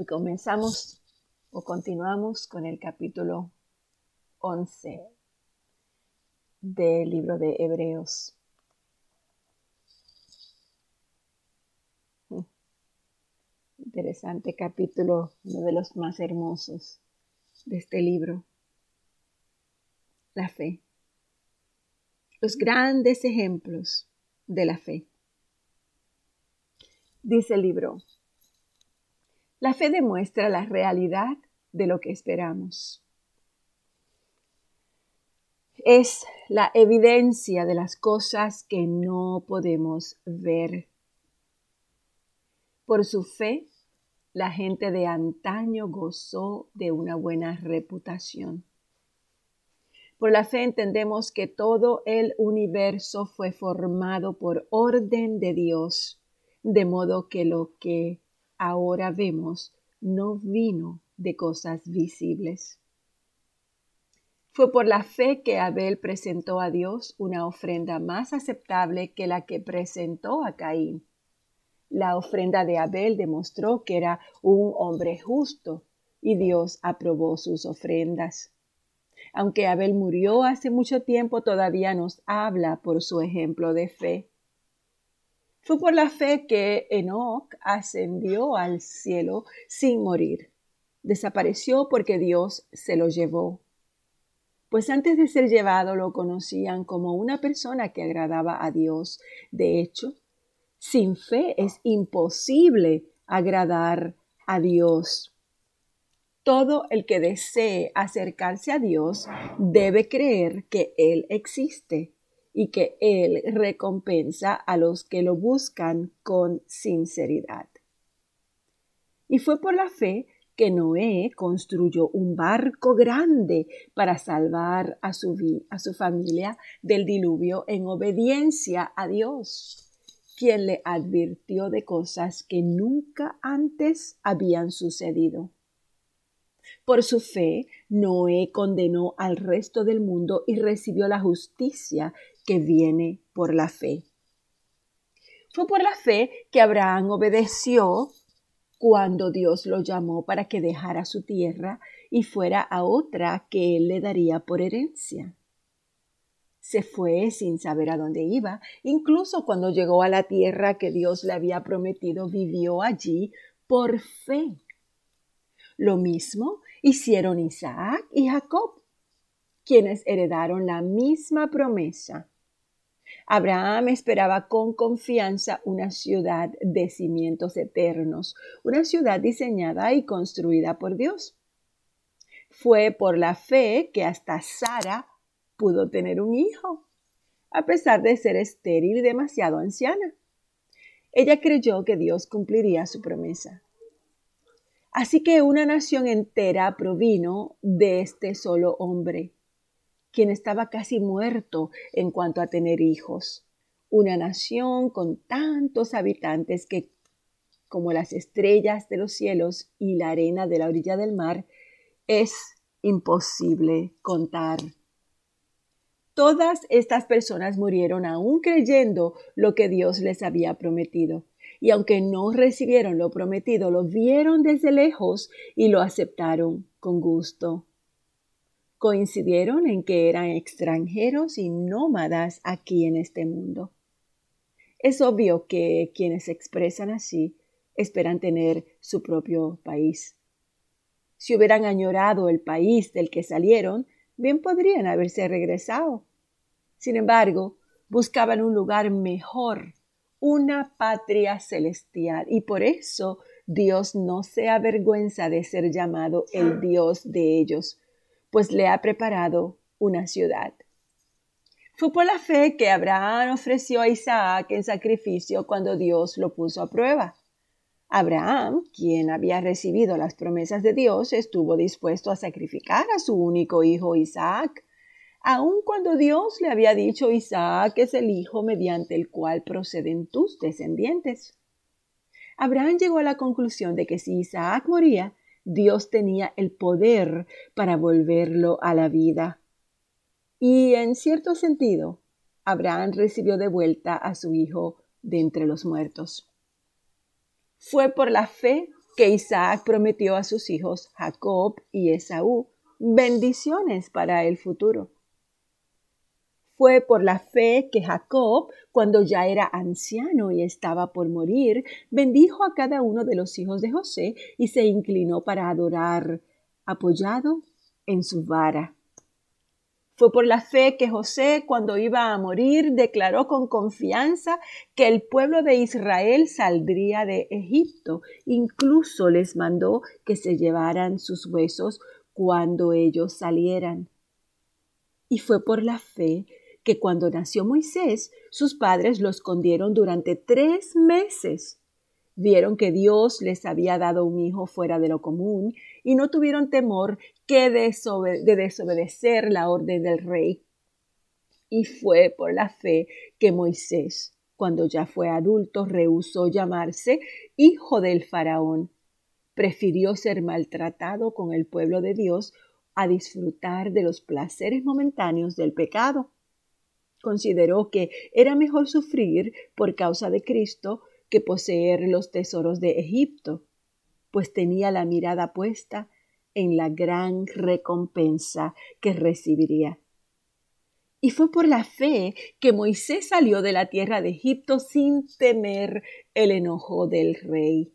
Y comenzamos o continuamos con el capítulo 11 del libro de Hebreos. Mm. Interesante capítulo, uno de los más hermosos de este libro. La fe. Los grandes ejemplos de la fe. Dice el libro, la fe demuestra la realidad de lo que esperamos. Es la evidencia de las cosas que no podemos ver. Por su fe, la gente de antaño gozó de una buena reputación. Por la fe entendemos que todo el universo fue formado por orden de Dios, de modo que lo que ahora vemos no vino de cosas visibles. Fue por la fe que Abel presentó a Dios una ofrenda más aceptable que la que presentó a Caín. La ofrenda de Abel demostró que era un hombre justo y Dios aprobó sus ofrendas. Aunque Abel murió hace mucho tiempo, todavía nos habla por su ejemplo de fe. Fue por la fe que Enoch ascendió al cielo sin morir. Desapareció porque Dios se lo llevó. Pues antes de ser llevado lo conocían como una persona que agradaba a Dios. De hecho, sin fe es imposible agradar a Dios. Todo el que desee acercarse a Dios debe creer que Él existe y que Él recompensa a los que lo buscan con sinceridad. Y fue por la fe que Noé construyó un barco grande para salvar a su, a su familia del diluvio en obediencia a Dios, quien le advirtió de cosas que nunca antes habían sucedido. Por su fe, Noé condenó al resto del mundo y recibió la justicia que viene por la fe. Fue por la fe que Abraham obedeció cuando Dios lo llamó para que dejara su tierra y fuera a otra que él le daría por herencia. Se fue sin saber a dónde iba, incluso cuando llegó a la tierra que Dios le había prometido, vivió allí por fe. Lo mismo hicieron Isaac y Jacob, quienes heredaron la misma promesa. Abraham esperaba con confianza una ciudad de cimientos eternos, una ciudad diseñada y construida por Dios. Fue por la fe que hasta Sara pudo tener un hijo, a pesar de ser estéril y demasiado anciana. Ella creyó que Dios cumpliría su promesa. Así que una nación entera provino de este solo hombre quien estaba casi muerto en cuanto a tener hijos. Una nación con tantos habitantes que, como las estrellas de los cielos y la arena de la orilla del mar, es imposible contar. Todas estas personas murieron aún creyendo lo que Dios les había prometido. Y aunque no recibieron lo prometido, lo vieron desde lejos y lo aceptaron con gusto coincidieron en que eran extranjeros y nómadas aquí en este mundo. Es obvio que quienes se expresan así esperan tener su propio país. Si hubieran añorado el país del que salieron, bien podrían haberse regresado. Sin embargo, buscaban un lugar mejor, una patria celestial, y por eso Dios no se avergüenza de ser llamado el Dios de ellos, pues le ha preparado una ciudad. Fue por la fe que Abraham ofreció a Isaac en sacrificio cuando Dios lo puso a prueba. Abraham, quien había recibido las promesas de Dios, estuvo dispuesto a sacrificar a su único hijo Isaac, aun cuando Dios le había dicho Isaac es el hijo mediante el cual proceden tus descendientes. Abraham llegó a la conclusión de que si Isaac moría, Dios tenía el poder para volverlo a la vida. Y en cierto sentido, Abraham recibió de vuelta a su hijo de entre los muertos. Fue por la fe que Isaac prometió a sus hijos Jacob y Esaú bendiciones para el futuro. Fue por la fe que Jacob, cuando ya era anciano y estaba por morir, bendijo a cada uno de los hijos de José y se inclinó para adorar, apoyado en su vara. Fue por la fe que José, cuando iba a morir, declaró con confianza que el pueblo de Israel saldría de Egipto. Incluso les mandó que se llevaran sus huesos cuando ellos salieran. Y fue por la fe que cuando nació Moisés, sus padres lo escondieron durante tres meses. Vieron que Dios les había dado un hijo fuera de lo común y no tuvieron temor que de desobedecer la orden del rey. Y fue por la fe que Moisés, cuando ya fue adulto, rehusó llamarse hijo del faraón. Prefirió ser maltratado con el pueblo de Dios a disfrutar de los placeres momentáneos del pecado. Consideró que era mejor sufrir por causa de Cristo que poseer los tesoros de Egipto, pues tenía la mirada puesta en la gran recompensa que recibiría. Y fue por la fe que Moisés salió de la tierra de Egipto sin temer el enojo del rey.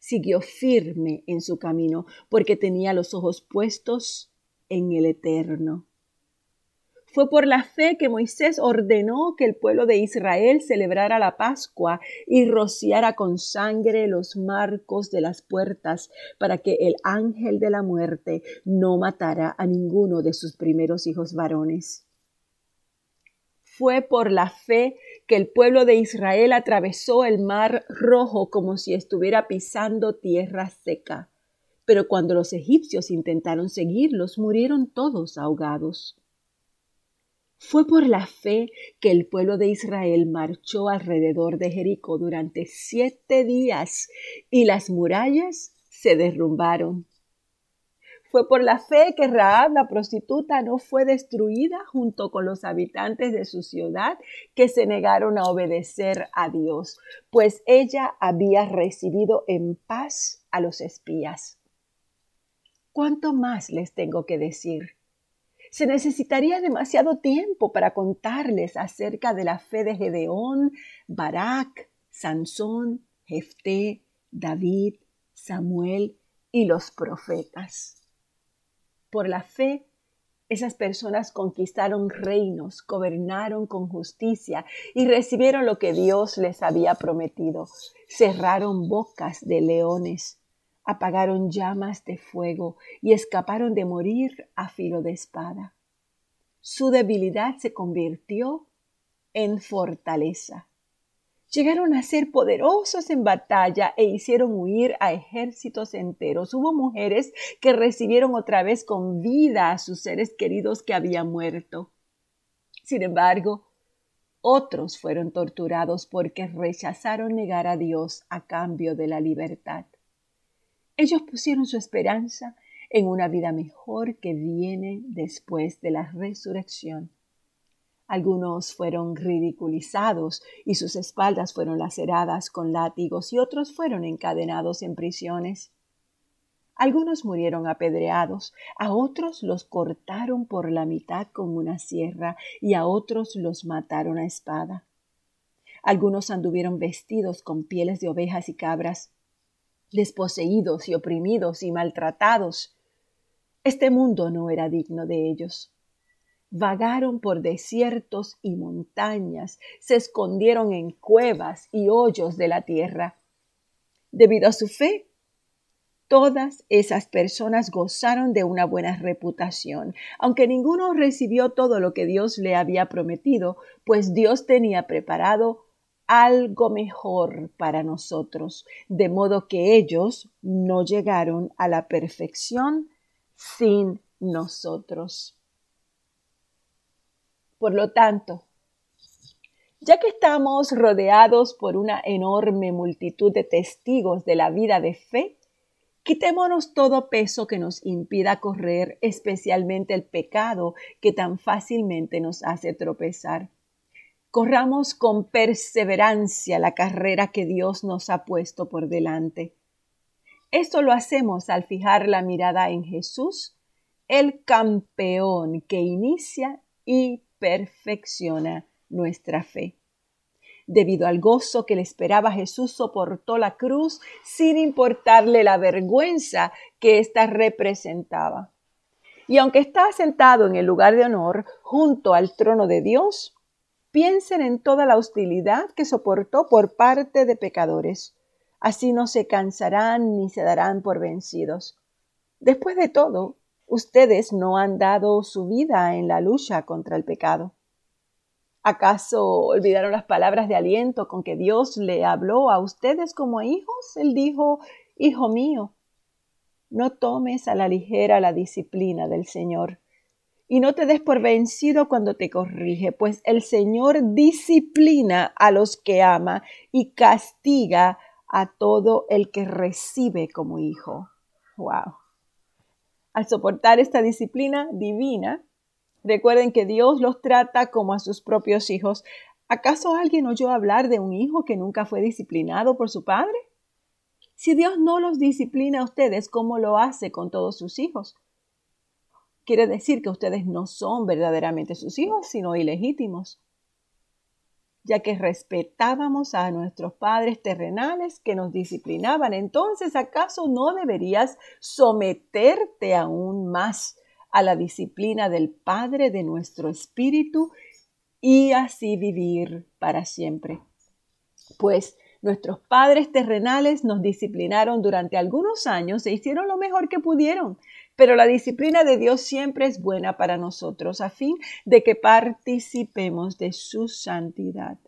Siguió firme en su camino porque tenía los ojos puestos en el Eterno. Fue por la fe que Moisés ordenó que el pueblo de Israel celebrara la Pascua y rociara con sangre los marcos de las puertas para que el ángel de la muerte no matara a ninguno de sus primeros hijos varones. Fue por la fe que el pueblo de Israel atravesó el mar rojo como si estuviera pisando tierra seca. Pero cuando los egipcios intentaron seguirlos, murieron todos ahogados. Fue por la fe que el pueblo de Israel marchó alrededor de Jericó durante siete días y las murallas se derrumbaron. Fue por la fe que Raab, la prostituta, no fue destruida junto con los habitantes de su ciudad que se negaron a obedecer a Dios, pues ella había recibido en paz a los espías. ¿Cuánto más les tengo que decir? Se necesitaría demasiado tiempo para contarles acerca de la fe de Gedeón, Barak, Sansón, Jefté, David, Samuel y los profetas. Por la fe, esas personas conquistaron reinos, gobernaron con justicia y recibieron lo que Dios les había prometido. Cerraron bocas de leones, apagaron llamas de fuego y escaparon de morir a filo de espada. Su debilidad se convirtió en fortaleza. Llegaron a ser poderosos en batalla e hicieron huir a ejércitos enteros. Hubo mujeres que recibieron otra vez con vida a sus seres queridos que habían muerto. Sin embargo, otros fueron torturados porque rechazaron negar a Dios a cambio de la libertad. Ellos pusieron su esperanza en una vida mejor que viene después de la resurrección. Algunos fueron ridiculizados y sus espaldas fueron laceradas con látigos y otros fueron encadenados en prisiones. Algunos murieron apedreados, a otros los cortaron por la mitad con una sierra y a otros los mataron a espada. Algunos anduvieron vestidos con pieles de ovejas y cabras, desposeídos y oprimidos y maltratados. Este mundo no era digno de ellos. Vagaron por desiertos y montañas, se escondieron en cuevas y hoyos de la tierra. Debido a su fe, todas esas personas gozaron de una buena reputación, aunque ninguno recibió todo lo que Dios le había prometido, pues Dios tenía preparado algo mejor para nosotros, de modo que ellos no llegaron a la perfección sin nosotros. Por lo tanto, ya que estamos rodeados por una enorme multitud de testigos de la vida de fe, quitémonos todo peso que nos impida correr, especialmente el pecado que tan fácilmente nos hace tropezar corramos con perseverancia la carrera que Dios nos ha puesto por delante. Esto lo hacemos al fijar la mirada en Jesús, el campeón que inicia y perfecciona nuestra fe. Debido al gozo que le esperaba, Jesús soportó la cruz sin importarle la vergüenza que ésta representaba. Y aunque está sentado en el lugar de honor junto al trono de Dios, piensen en toda la hostilidad que soportó por parte de pecadores. Así no se cansarán ni se darán por vencidos. Después de todo, ustedes no han dado su vida en la lucha contra el pecado. ¿Acaso olvidaron las palabras de aliento con que Dios le habló a ustedes como a hijos? Él dijo, Hijo mío, no tomes a la ligera la disciplina del Señor y no te des por vencido cuando te corrige, pues el Señor disciplina a los que ama y castiga a todo el que recibe como hijo. Wow. Al soportar esta disciplina divina, Recuerden que Dios los trata como a sus propios hijos. ¿Acaso alguien oyó hablar de un hijo que nunca fue disciplinado por su padre? Si Dios no los disciplina a ustedes, ¿cómo lo hace con todos sus hijos? Quiere decir que ustedes no son verdaderamente sus hijos, sino ilegítimos, ya que respetábamos a nuestros padres terrenales que nos disciplinaban. Entonces, ¿acaso no deberías someterte aún más a la disciplina del Padre de nuestro espíritu y así vivir para siempre. Pues nuestros padres terrenales nos disciplinaron durante algunos años e hicieron lo mejor que pudieron, pero la disciplina de Dios siempre es buena para nosotros a fin de que participemos de su santidad.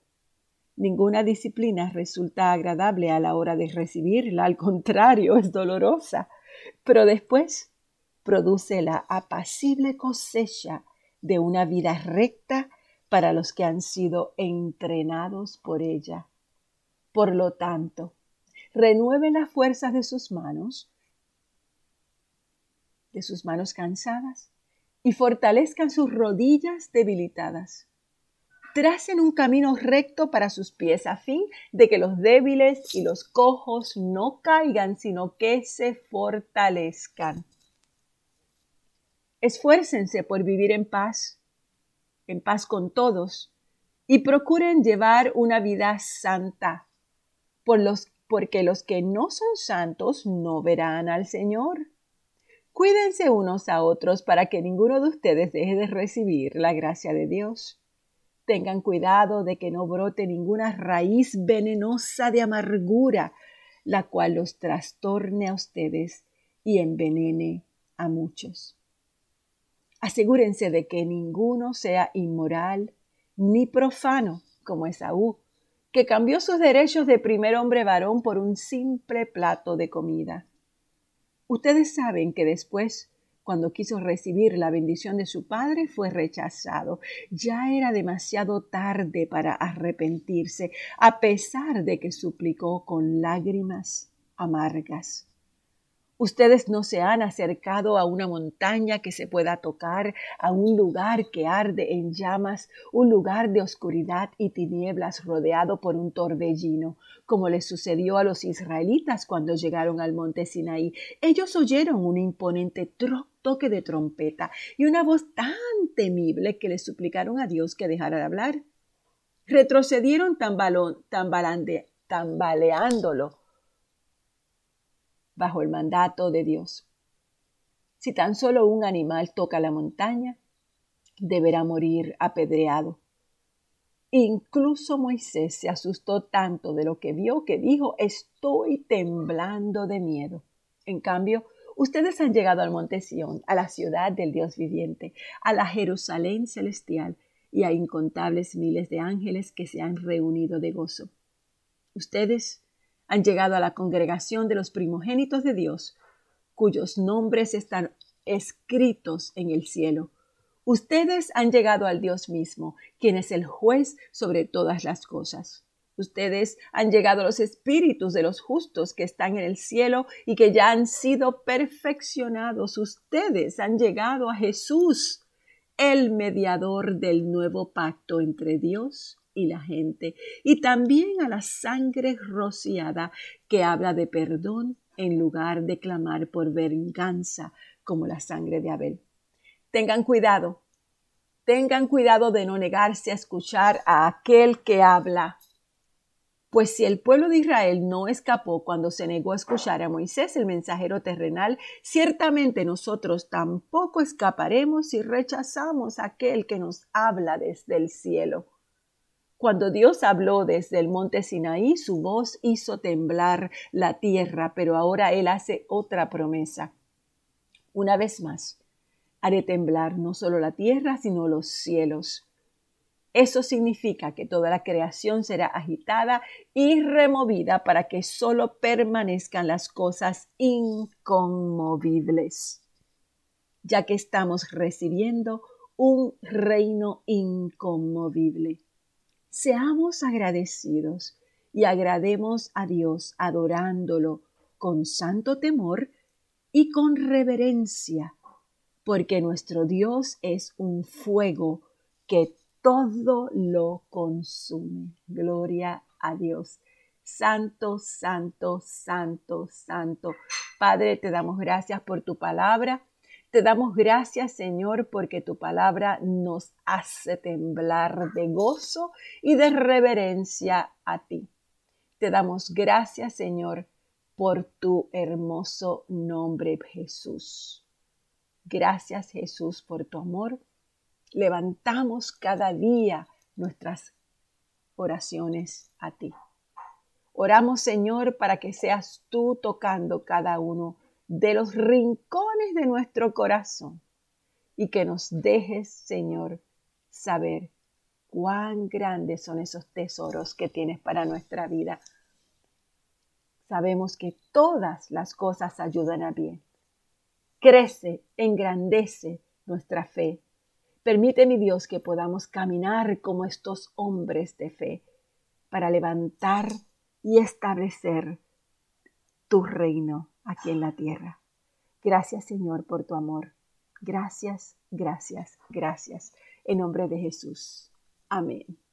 Ninguna disciplina resulta agradable a la hora de recibirla, al contrario, es dolorosa. Pero después produce la apacible cosecha de una vida recta para los que han sido entrenados por ella. Por lo tanto, renueven las fuerzas de sus manos, de sus manos cansadas, y fortalezcan sus rodillas debilitadas. Tracen un camino recto para sus pies a fin de que los débiles y los cojos no caigan, sino que se fortalezcan. Esfuércense por vivir en paz, en paz con todos, y procuren llevar una vida santa, por los, porque los que no son santos no verán al Señor. Cuídense unos a otros para que ninguno de ustedes deje de recibir la gracia de Dios. Tengan cuidado de que no brote ninguna raíz venenosa de amargura, la cual los trastorne a ustedes y envenene a muchos. Asegúrense de que ninguno sea inmoral ni profano como Esaú, que cambió sus derechos de primer hombre varón por un simple plato de comida. Ustedes saben que después, cuando quiso recibir la bendición de su padre, fue rechazado. Ya era demasiado tarde para arrepentirse, a pesar de que suplicó con lágrimas amargas. Ustedes no se han acercado a una montaña que se pueda tocar, a un lugar que arde en llamas, un lugar de oscuridad y tinieblas rodeado por un torbellino, como les sucedió a los israelitas cuando llegaron al monte Sinaí. Ellos oyeron un imponente toque de trompeta y una voz tan temible que les suplicaron a Dios que dejara de hablar. Retrocedieron tambaleándolo bajo el mandato de Dios. Si tan solo un animal toca la montaña, deberá morir apedreado. Incluso Moisés se asustó tanto de lo que vio que dijo, estoy temblando de miedo. En cambio, ustedes han llegado al monte Sión, a la ciudad del Dios viviente, a la Jerusalén celestial y a incontables miles de ángeles que se han reunido de gozo. Ustedes han llegado a la congregación de los primogénitos de Dios, cuyos nombres están escritos en el cielo. Ustedes han llegado al Dios mismo, quien es el juez sobre todas las cosas. Ustedes han llegado a los espíritus de los justos que están en el cielo y que ya han sido perfeccionados. Ustedes han llegado a Jesús, el mediador del nuevo pacto entre Dios y la gente, y también a la sangre rociada que habla de perdón en lugar de clamar por venganza como la sangre de Abel. Tengan cuidado, tengan cuidado de no negarse a escuchar a aquel que habla. Pues si el pueblo de Israel no escapó cuando se negó a escuchar a Moisés, el mensajero terrenal, ciertamente nosotros tampoco escaparemos si rechazamos a aquel que nos habla desde el cielo. Cuando Dios habló desde el monte Sinaí, su voz hizo temblar la tierra, pero ahora Él hace otra promesa. Una vez más, haré temblar no solo la tierra, sino los cielos. Eso significa que toda la creación será agitada y removida para que solo permanezcan las cosas inconmovibles, ya que estamos recibiendo un reino inconmovible. Seamos agradecidos y agrademos a Dios adorándolo con santo temor y con reverencia, porque nuestro Dios es un fuego que todo lo consume. Gloria a Dios. Santo, santo, santo, santo. Padre, te damos gracias por tu palabra. Te damos gracias, Señor, porque tu palabra nos hace temblar de gozo y de reverencia a ti. Te damos gracias, Señor, por tu hermoso nombre, Jesús. Gracias, Jesús, por tu amor levantamos cada día nuestras oraciones a ti. Oramos, Señor, para que seas tú tocando cada uno de los rincones de nuestro corazón y que nos dejes, Señor, saber cuán grandes son esos tesoros que tienes para nuestra vida. Sabemos que todas las cosas ayudan a bien. Crece, engrandece nuestra fe Permite, mi Dios, que podamos caminar como estos hombres de fe para levantar y establecer tu reino aquí en la tierra. Gracias, Señor, por tu amor. Gracias, gracias, gracias. En nombre de Jesús. Amén.